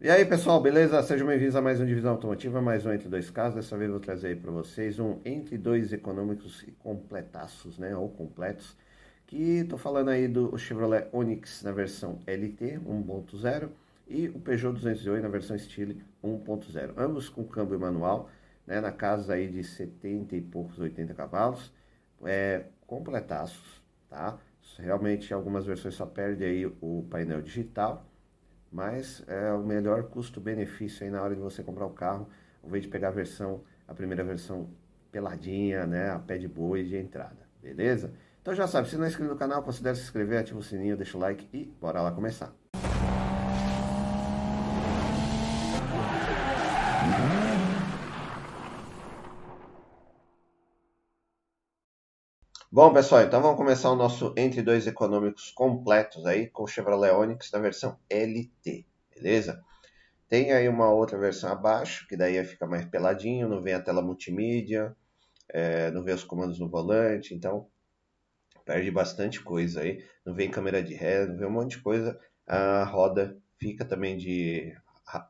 E aí pessoal, beleza? Sejam bem-vindos a mais um Divisão Automotiva, mais um Entre Dois Casos. Dessa vez vou trazer aí para vocês um Entre Dois Econômicos e Completaços, né? Ou completos. Que tô falando aí do Chevrolet Onix na versão LT 1.0 e o Peugeot 208 na versão Style 1.0. Ambos com câmbio manual, né? Na casa aí de 70 e poucos, 80 cavalos. É, completaços, tá? Realmente algumas versões só perdem aí o painel digital mas é o melhor custo-benefício aí na hora de você comprar o carro, ao invés de pegar a versão, a primeira versão peladinha, né, a pé de boi de entrada, beleza? Então já sabe, se não é inscrito no canal, considere se inscrever, ativa o sininho, deixa o like e bora lá começar. Bom, pessoal, então vamos começar o nosso Entre Dois Econômicos completos aí com o Chevrolet Onix na versão LT, beleza? Tem aí uma outra versão abaixo, que daí fica mais peladinho, não vem a tela multimídia, é, não vem os comandos no volante, então perde bastante coisa aí. Não vem câmera de ré, não vem um monte de coisa. A roda fica também de...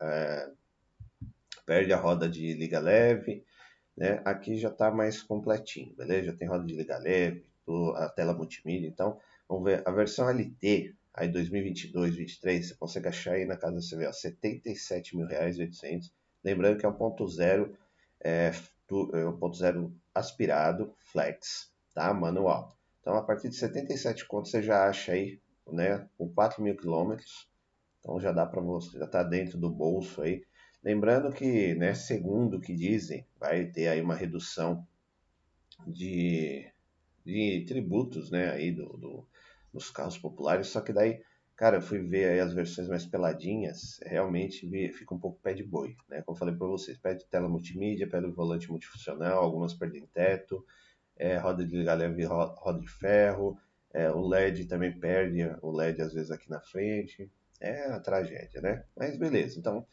É, perde a roda de liga leve, né? Aqui já está mais completinho, beleza? Já tem roda de liga leve, a tela multimídia. Então, vamos ver a versão LT, aí 2022, 2023, você consegue achar aí na casa você vê, ó, 77 mil reais 800. Lembrando que é um ponto zero, é, é um zero aspirado, flex, tá? Manual. Então, a partir de 77 contos você já acha aí, né? Com 4 mil quilômetros. Então já dá para você, já está dentro do bolso aí. Lembrando que, né, segundo o que dizem, vai ter aí uma redução de, de tributos, né, aí do, do, dos carros populares, só que daí, cara, eu fui ver aí as versões mais peladinhas, realmente fica um pouco pé de boi, né, como eu falei para vocês, perde tela multimídia, perde volante multifuncional, algumas perdem teto, é, roda de leve, roda de ferro, é, o LED também perde o LED às vezes aqui na frente, é a tragédia, né, mas beleza, então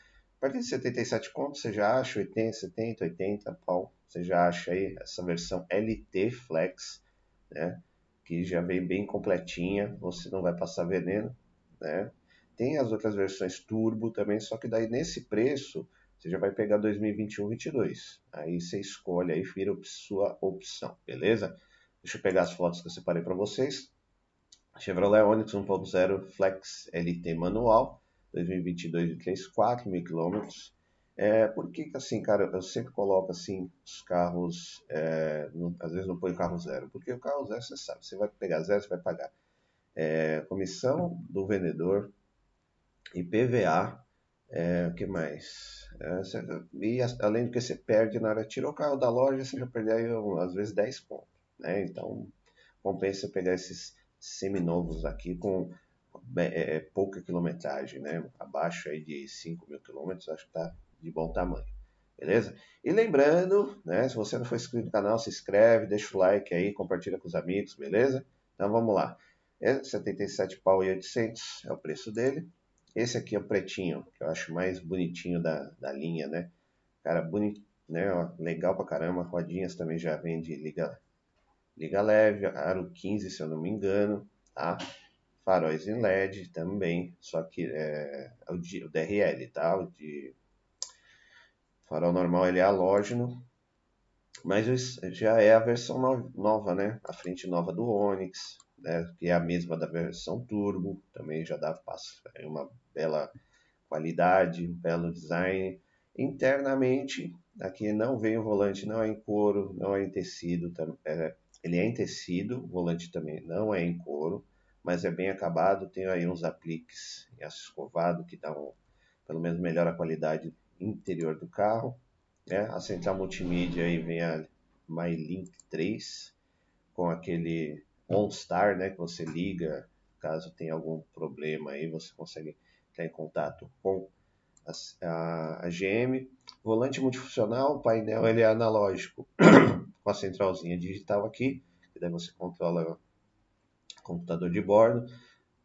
partir de 77 contos você já acha 80, 70, 80 pau. Você já acha aí essa versão LT Flex, né? Que já vem bem completinha, você não vai passar veneno, né? Tem as outras versões turbo também, só que daí nesse preço você já vai pegar 2021, 22. Aí você escolhe, aí vira sua opção, beleza? Deixa eu pegar as fotos que eu separei para vocês. Chevrolet Onix 1.0 Flex LT manual. 2022 de 3, 4 mil quilômetros. É, por que, assim, cara, eu sempre coloco assim os carros, é, no, às vezes não põe o carro zero, porque o carro zero você sabe, você vai pegar zero, você vai pagar é, comissão do vendedor, IPVA, é, o que mais? É, você, e além do que você perde na hora tirar o carro da loja, você já perde aí, às vezes 10 pontos, né? Então compensa pegar esses seminovos aqui com é, é, pouca quilometragem, né? Abaixo aí de 5 mil quilômetros, acho que tá de bom tamanho. Beleza? E lembrando, né? Se você não for inscrito no canal, se inscreve, deixa o like aí, compartilha com os amigos, beleza? Então vamos lá. É 77 pau e 800 é o preço dele. Esse aqui é o pretinho, que eu acho mais bonitinho da, da linha, né? Cara, bonito, né? Legal pra caramba. Rodinhas também já vem de liga, liga leve, aro 15, se eu não me engano, tá? Faróis em LED também, só que é, é o, o DRL, tá? O de farol normal ele é halógeno, mas já é a versão nova, né? A frente nova do Onix, né? Que é a mesma da versão Turbo, também já dá passo, é uma bela qualidade, um belo design. Internamente, aqui não vem o volante, não é em couro, não é em tecido, é, ele é em tecido, o volante também não é em couro mas é bem acabado. Tem aí uns apliques em aço escovado que dão, pelo menos, melhora a qualidade interior do carro. Né? A central multimídia aí vem a MyLink 3 com aquele OnStar, né, que você liga caso tenha algum problema aí, você consegue entrar em contato com a, a, a GM. Volante multifuncional, o painel ele é analógico com a centralzinha digital aqui, que daí você controla computador de bordo,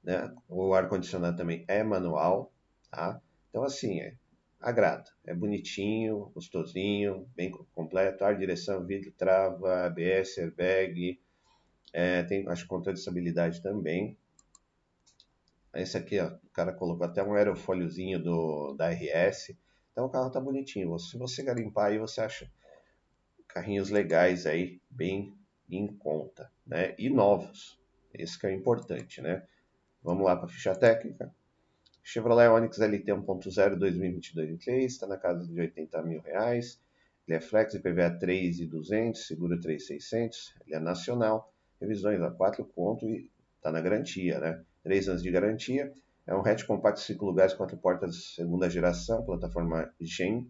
né? O ar-condicionado também é manual, tá? Então, assim, é, agrada. É bonitinho, gostosinho, bem completo. Ar, direção, vidro, trava, ABS, airbag. É, tem, acho, controle de estabilidade também. Esse aqui, ó, o cara colocou até um aerofóliozinho do, da RS. Então o carro tá bonitinho. Se você garimpar aí, você acha carrinhos legais aí, bem em conta, né? E novos. Esse que é importante, né? Vamos lá para a ficha técnica. Chevrolet Onix LT 1.0 2022 está na casa de 80 mil reais. Ele é flex, IPVA 3,200, seguro 3,600. Ele é nacional, revisões a 4 pontos e está na garantia, né? 3 anos de garantia. É um hatch compacto 5 lugares, 4 portas segunda geração, plataforma GEM.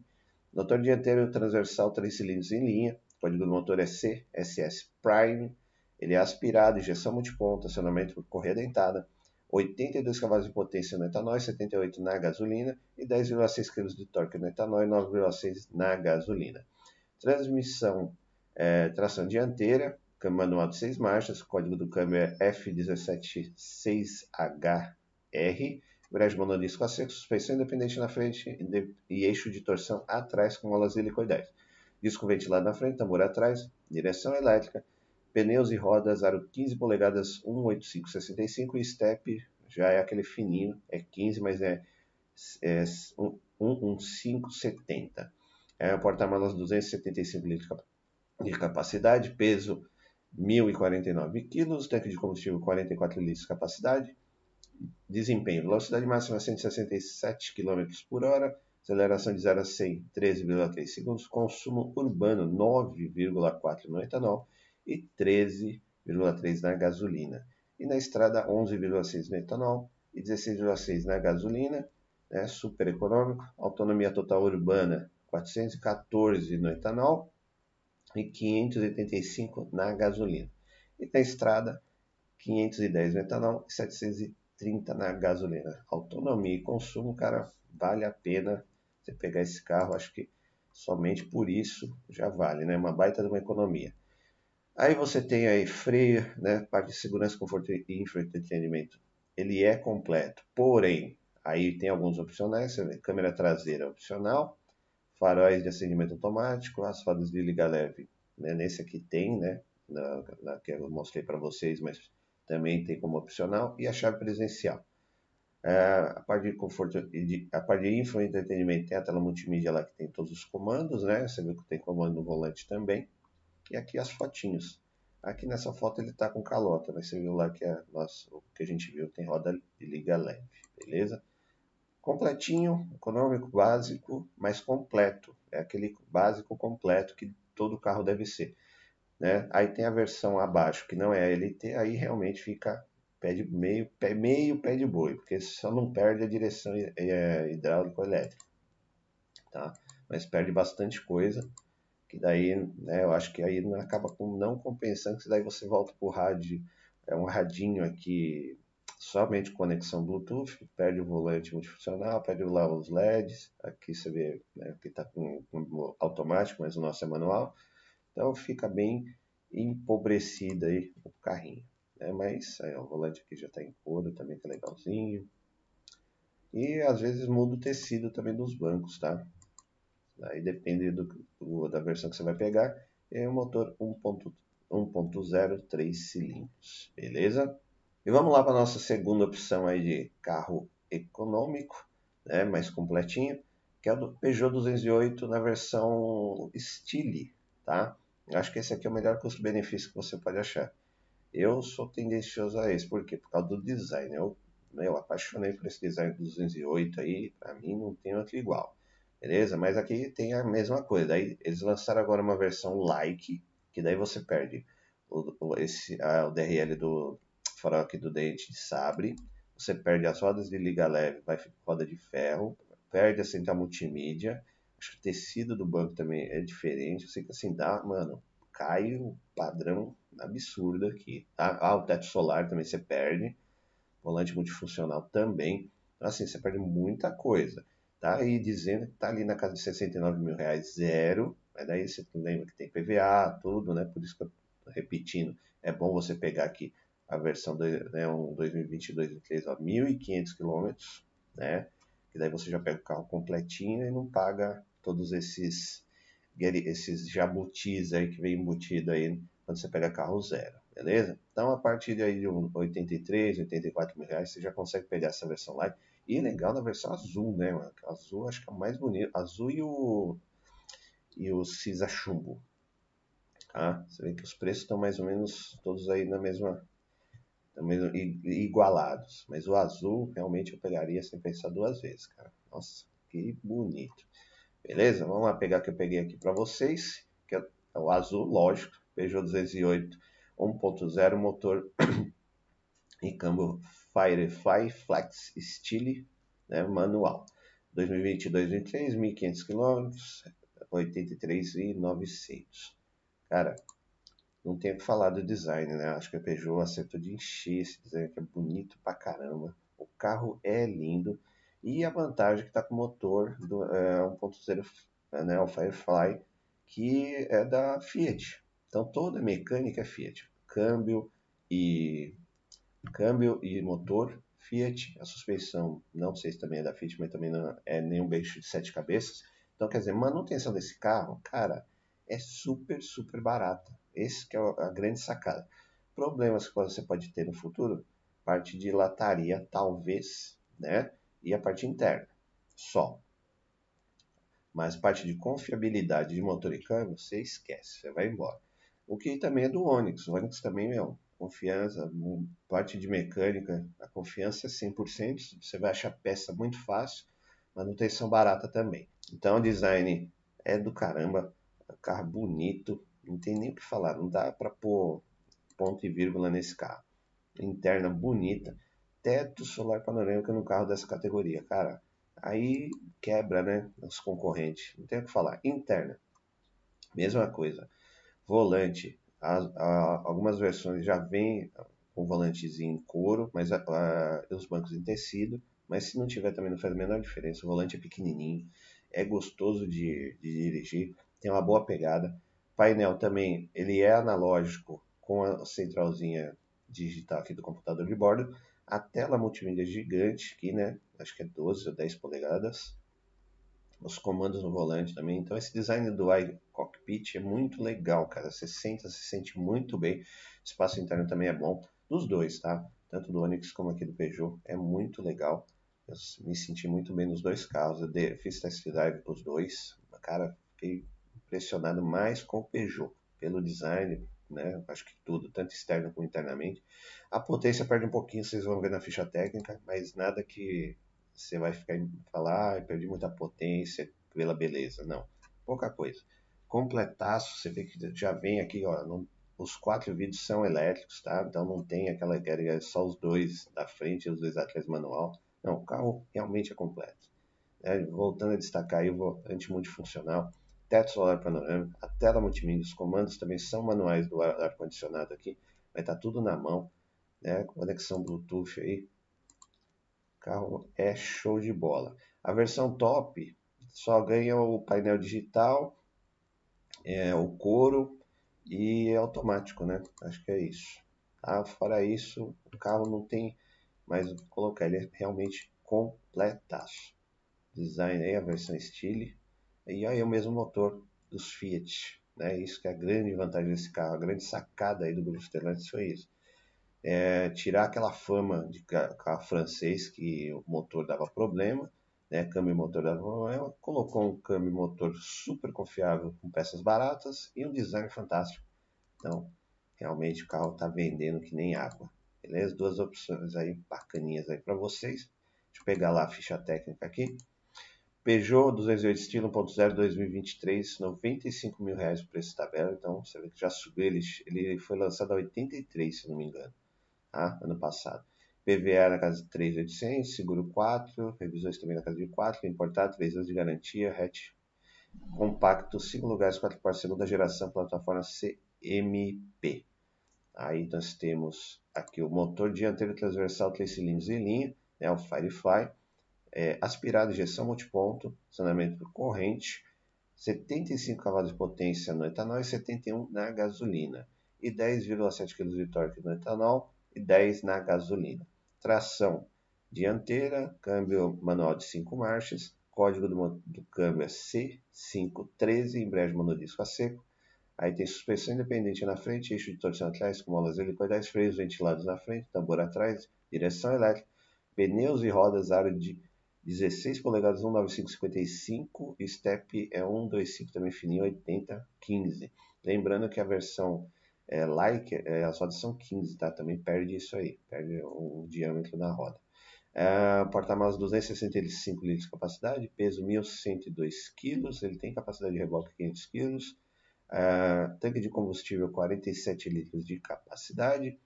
Motor dianteiro transversal 3 cilindros em linha. O código do motor é CSS Prime. Ele é aspirado, injeção multiponto, acionamento por correia dentada. 82 cavalos de potência no etanol, 78 na gasolina e 10,6 kg de torque no etanol e 9,6 na gasolina. Transmissão é, tração dianteira, câmbio manual de 6 marchas, código do câmbio é F176HR, embreagem monodisco a seco, suspensão independente na frente e eixo de torção atrás com molas helicoidais. Disco ventilado na frente, tambor atrás, direção elétrica, Pneus e rodas aro 15 polegadas 18565 e step já é aquele fininho, é 15, mas é, é 11570. É um porta-malas 275 litros de capacidade, peso 1049 kg, tanque de combustível 44 litros de capacidade, desempenho, velocidade máxima 167 km por hora, aceleração de 0 a 100 13,3 segundos, consumo urbano 9,4 no etanol, e 13,3 na gasolina. E na estrada 11,6 no etanol e 16,6 na gasolina, né, super econômico. Autonomia total urbana 414 no etanol e 585 na gasolina. E na estrada 510 no etanol e 730 na gasolina. Autonomia e consumo, cara, vale a pena você pegar esse carro, acho que somente por isso já vale, né? Uma baita de uma economia. Aí você tem aí freio, né, parte de segurança, conforto e entretenimento. Ele é completo, porém, aí tem alguns opcionais, câmera traseira opcional, faróis de acendimento automático, as fadas de liga leve, né, nesse aqui tem, né, na, na que eu mostrei para vocês, mas também tem como opcional, e a chave presencial. É, a parte de conforto de, a parte de info tem a tela multimídia lá que tem todos os comandos, né? Você viu que tem comando no volante também. E aqui as fotinhos. Aqui nessa foto ele está com calota, mas você viu lá que a, nossa, o que a gente viu tem roda de liga leve, beleza? Completinho, econômico, básico, mas completo. É aquele básico completo que todo carro deve ser. Né? Aí tem a versão abaixo, que não é a LT, aí realmente fica pé de meio, pé, meio pé de boi, porque só não perde a direção é, hidráulica elétrica. Tá? Mas perde bastante coisa que daí, né, eu acho que aí acaba com, não compensando, que daí você volta para o rádio, é um radinho aqui, somente conexão Bluetooth, perde o volante multifuncional, perde lá os LEDs, aqui você vê né, que está com, com, automático, mas o nosso é manual, então fica bem empobrecido aí o carrinho, né, mas ó, o volante aqui já está em couro também, que é legalzinho, e às vezes muda o tecido também dos bancos, tá? Aí depende do, do, da versão que você vai pegar. É um motor 1.0 3 cilindros, beleza? E vamos lá para a nossa segunda opção aí de carro econômico, né, mais completinho, que é o do Peugeot 208 na versão Stile, tá? Acho que esse aqui é o melhor custo-benefício que você pode achar. Eu sou tendencioso a esse, por quê? Por causa do design. Eu, eu apaixonei por esse design do 208 aí, para mim não tem outro igual. Beleza? Mas aqui tem a mesma coisa. Daí eles lançaram agora uma versão like, que daí você perde o, esse, a, o DRL do farol aqui do dente de sabre. Você perde as rodas de liga leve, vai roda de ferro. Perde a central multimídia. Acho que o tecido do banco também é diferente. Sei que assim dá, mano, cai o padrão absurdo aqui. Tá? Ah, o teto solar também você perde. Volante multifuncional também. Então, assim, você perde muita coisa tá aí dizendo que está ali na casa de 69 mil reais, zero. Mas daí você lembra que tem PVA, tudo, né? Por isso que eu tô repetindo, é bom você pegar aqui a versão né, um 2022 2023 a 1.500 quilômetros, né? Que daí você já pega o carro completinho e não paga todos esses esses jabutis aí que vem embutido aí quando você pega carro zero, beleza? Então, a partir de, aí de 83, 84 mil reais, você já consegue pegar essa versão light. E legal na versão azul, né, mano? Azul acho que é o mais bonito. Azul e o, e o cinza chumbo. Tá? Você vê que os preços estão mais ou menos todos aí na mesma, mesmo, igualados. Mas o azul realmente eu pegaria sem pensar duas vezes, cara. Nossa, que bonito. Beleza? Vamos lá pegar o que eu peguei aqui para vocês, que é o azul, lógico, Peugeot 208 1.0 motor e câmbio Firefly Flex Style né, manual. 2022 2023, 1.500 km, 83.900. Cara, não tem o que falar do design, né? Acho que a Peugeot acertou de encher esse design que é bonito pra caramba. O carro é lindo. E a vantagem é que está com o motor do é, 1.0, né, o Firefly, que é da Fiat. Então toda a mecânica é Fiat. Câmbio e câmbio e motor Fiat. A suspensão, não sei se também é da Fiat, mas também não é nenhum bicho de sete cabeças. Então, quer dizer, manutenção desse carro, cara, é super, super barata. Esse que é a grande sacada. Problemas que você pode ter no futuro, parte de lataria, talvez, né? E a parte interna, só. Mas parte de confiabilidade de motor e câmbio, você esquece, você vai embora. O que também é do Onix. O Onix também, meu, confiança, parte de mecânica, a confiança é 100%, você vai achar peça muito fácil, manutenção barata também. Então o design é do caramba, carro bonito, não tem nem o que falar, não dá para pôr ponto e vírgula nesse carro. Interna bonita, teto solar panorâmico no carro dessa categoria, cara. Aí quebra, né, os concorrentes, não tem o que falar. Interna, mesma coisa. Volante, algumas versões já vêm com volantezinho em couro, mas os bancos em tecido. Mas se não tiver também não faz a menor diferença. O volante é pequenininho, é gostoso de, de dirigir, tem uma boa pegada. Painel também, ele é analógico com a centralzinha digital aqui do computador de bordo. A tela multimídia gigante aqui, né? Acho que é 12 ou 10 polegadas os comandos no volante também. Então esse design do é muito legal, cara. Você senta, se sente muito bem. Espaço interno também é bom. Dos dois, tá? Tanto do Onix como aqui do Peugeot. É muito legal. Eu me senti muito bem nos dois carros. Eu fiz test drive os dois. Cara, fiquei impressionado mais com o Peugeot. Pelo design, né? Acho que tudo, tanto externo como internamente. A potência perde um pouquinho, vocês vão ver na ficha técnica, mas nada que você vai ficar falar, ah, perdi muita potência pela beleza. Não, pouca coisa. Completaço, você vê que já vem aqui, ó, não, os quatro vidros são elétricos, tá? Então não tem aquela é só os dois da frente e os dois atrás manual. Não, o carro realmente é completo. É, voltando a destacar aí o volante multifuncional, teto solar panorâmico, a tela multimídia, os comandos também são manuais do ar-condicionado aqui, vai estar tá tudo na mão, né? Conexão Bluetooth aí, carro é show de bola. A versão top só ganha o painel digital, é, o couro e é automático, né? Acho que é isso. Tá? Fora isso, o carro não tem mais o que colocar, ele é realmente completaço. Design aí, a versão Style, e aí é o mesmo motor dos Fiat, né? Isso que é a grande vantagem desse carro, a grande sacada aí do Grupo Stellantis foi isso é, tirar aquela fama de carro francês que o motor dava problema, né, câmbio e motor dava problema, colocou um câmbio e motor super confiável com peças baratas e um design fantástico. Então, realmente o carro está vendendo que nem água. Beleza? Duas opções aí bacaninhas aí para vocês. Deixa eu pegar lá a ficha técnica aqui. Peugeot 208 estilo 1.0 2023, 95 mil reais o preço tabela. Então, você vê que já subiu. Ele, ele foi lançado a 83, se não me engano tá? ano passado. PVA na casa de 3.800, seguro 4, revisões também na casa de 4, importado, 3 anos de garantia, hatch compacto, 5 lugares, 4 portas, segunda geração, plataforma CMP. Aí nós temos aqui o motor dianteiro transversal 3 cilindros em linha, né, o Firefly, é, aspirado, injeção multiponto, saneamento por corrente, 75 cavalos de potência no etanol e 71 na gasolina, e 10,7 kg de torque no etanol, e 10 na gasolina. Tração dianteira, câmbio manual de 5 marchas, código do, do câmbio é C513, embreagem monodisco a seco, Aí tem suspensão independente na frente, eixo de torção atrás com molas helicoidais, freios ventilados na frente, tambor atrás, direção elétrica, pneus e rodas aro de 16 polegadas 19555, step é 125 também fininho 80 15. Lembrando que a versão é, like, é, as rodas são 15, tá? Também perde isso aí, perde o diâmetro da roda. É, Porta-malas 265 litros de capacidade, peso 1.102 kg, ele tem capacidade de reboque 500 kg, é, tanque de combustível 47 litros de capacidade,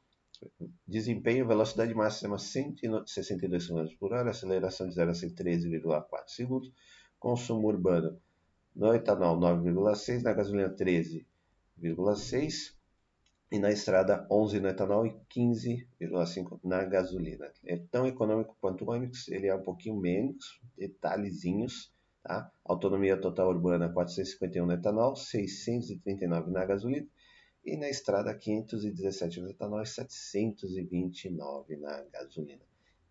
desempenho, velocidade máxima 162 km por hora, aceleração de 0 a 13,4 segundos, consumo urbano no etanol 9,6, na gasolina 13,6 e na estrada 11 no etanol e 15,5 na gasolina. É tão econômico quanto o Onix, ele é um pouquinho menos, detalhezinhos, tá? Autonomia total urbana 451 no etanol, 639 na gasolina e na estrada 517 no etanol e 729 na gasolina.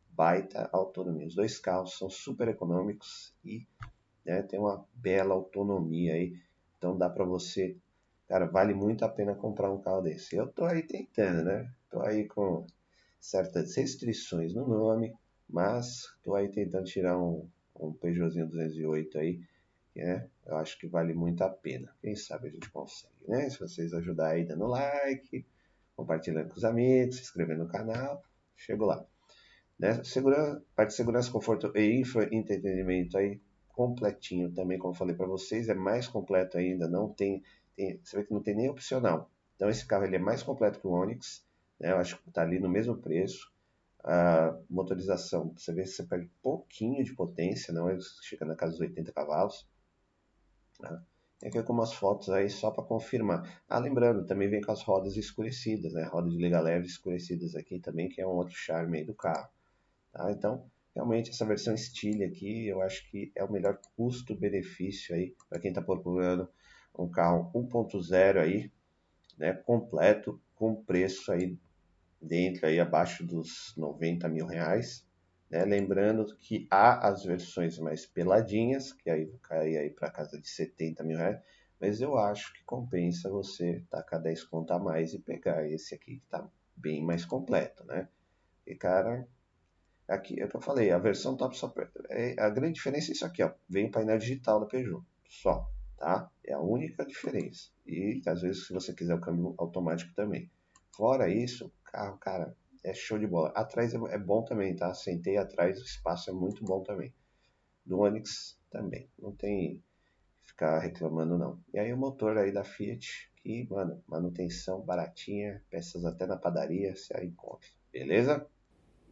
Baita autonomia. Os dois carros são super econômicos e né, tem uma bela autonomia aí. Então dá para você, cara, vale muito a pena comprar um carro desse. Eu tô aí tentando, né? Tô aí com certas restrições no nome, mas tô aí tentando tirar um, um Peugeotzinho 208 aí né? Eu acho que vale muito a pena. Quem sabe a gente consegue, né? Se vocês ajudarem aí dando like, compartilhando com os amigos, se inscrevendo no canal, chego lá. Né? Segurança, parte de segurança, conforto e infra entretenimento aí completinho também, como falei para vocês, é mais completo ainda, não tem, tem, você vê que não tem nem opcional. Então esse carro ele é mais completo que o Onix, né? Eu acho que está ali no mesmo preço. A motorização, você vê que você perde pouquinho de potência, não, ele chega na casa dos 80 cavalos. Né? Tem aqui algumas fotos aí só para confirmar. Ah, lembrando, também vem com as rodas escurecidas, né? Roda de liga leve escurecidas aqui também, que é um outro charme aí do carro. Tá? Então, realmente essa versão Stile aqui, eu acho que é o melhor custo-benefício aí para quem está procurando um carro 1.0 aí, né? Completo, com preço aí dentro aí abaixo dos 90 mil reais. Né? Lembrando que há as versões mais peladinhas, que aí cai aí para casa de 70 mil reais, mas eu acho que compensa você tacar 10 conto a mais e pegar esse aqui que está bem mais completo, né? E cara, aqui é o que eu falei, a versão top só é, a grande diferença é isso aqui, ó, vem o painel digital da Peugeot, só, tá? É a única diferença. E às vezes se você quiser o câmbio automático também. Fora isso, carro, cara, é show de bola. Atrás é, é bom também, tá? Sentei atrás, o espaço é muito bom também. Do Onix também. Não tem ficar reclamando, não. E aí o motor aí da Fiat, que, mano, manutenção baratinha, peças até na padaria, você encontra. Beleza?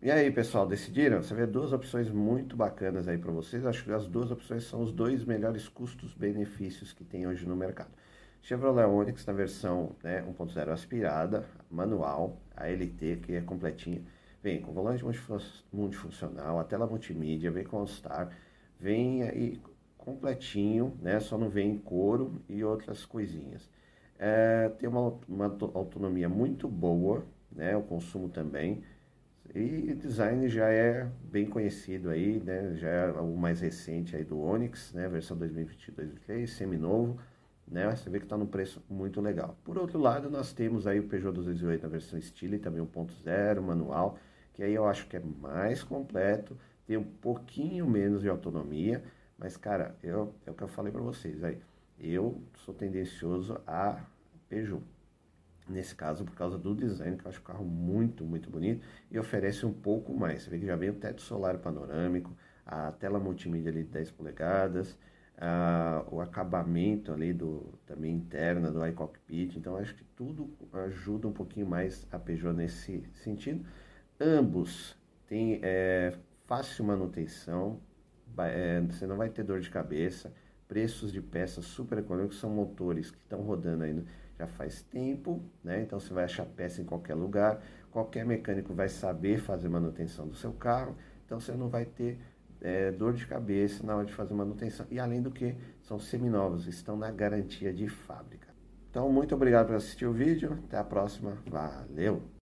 E aí, pessoal, decidiram? Você vê duas opções muito bacanas aí para vocês. Acho que as duas opções são os dois melhores custos-benefícios que tem hoje no mercado. Chevrolet Onix na versão né, 1.0 aspirada, manual, a LT, que é completinha. Vem com volante multifuncional, a tela multimídia, vem com All-Star, vem aí completinho, né? Só não vem em couro e outras coisinhas. É, tem uma, uma autonomia muito boa, né? O consumo também. E design já é bem conhecido aí, né? Já é o mais recente aí do Onix, né? Versão 2022-2023, semi-novo né? Você vê que está num preço muito legal. Por outro lado, nós temos aí o Peugeot 208 na versão Style, também 1.0, manual, que aí eu acho que é mais completo, tem um pouquinho menos de autonomia, mas cara, eu, é o que eu falei para vocês aí. Eu sou tendencioso a Peugeot. Nesse caso, por causa do design, que eu acho o carro muito, muito bonito e oferece um pouco mais. Você vê que já vem o teto solar panorâmico, a tela multimídia ali de 10 polegadas, ah, o acabamento ali do também interna do iCockpit. Então acho que tudo ajuda um pouquinho mais a Peugeot nesse sentido. Ambos têm é, fácil manutenção, é, você não vai ter dor de cabeça. Preços de peças super econômicos são motores que estão rodando ainda já faz tempo, né? Então você vai achar peça em qualquer lugar, qualquer mecânico vai saber fazer manutenção do seu carro, então você não vai ter é, dor de cabeça na hora de fazer manutenção. E além do que, são seminovos, estão na garantia de fábrica. Então, muito obrigado por assistir o vídeo. Até a próxima. Valeu!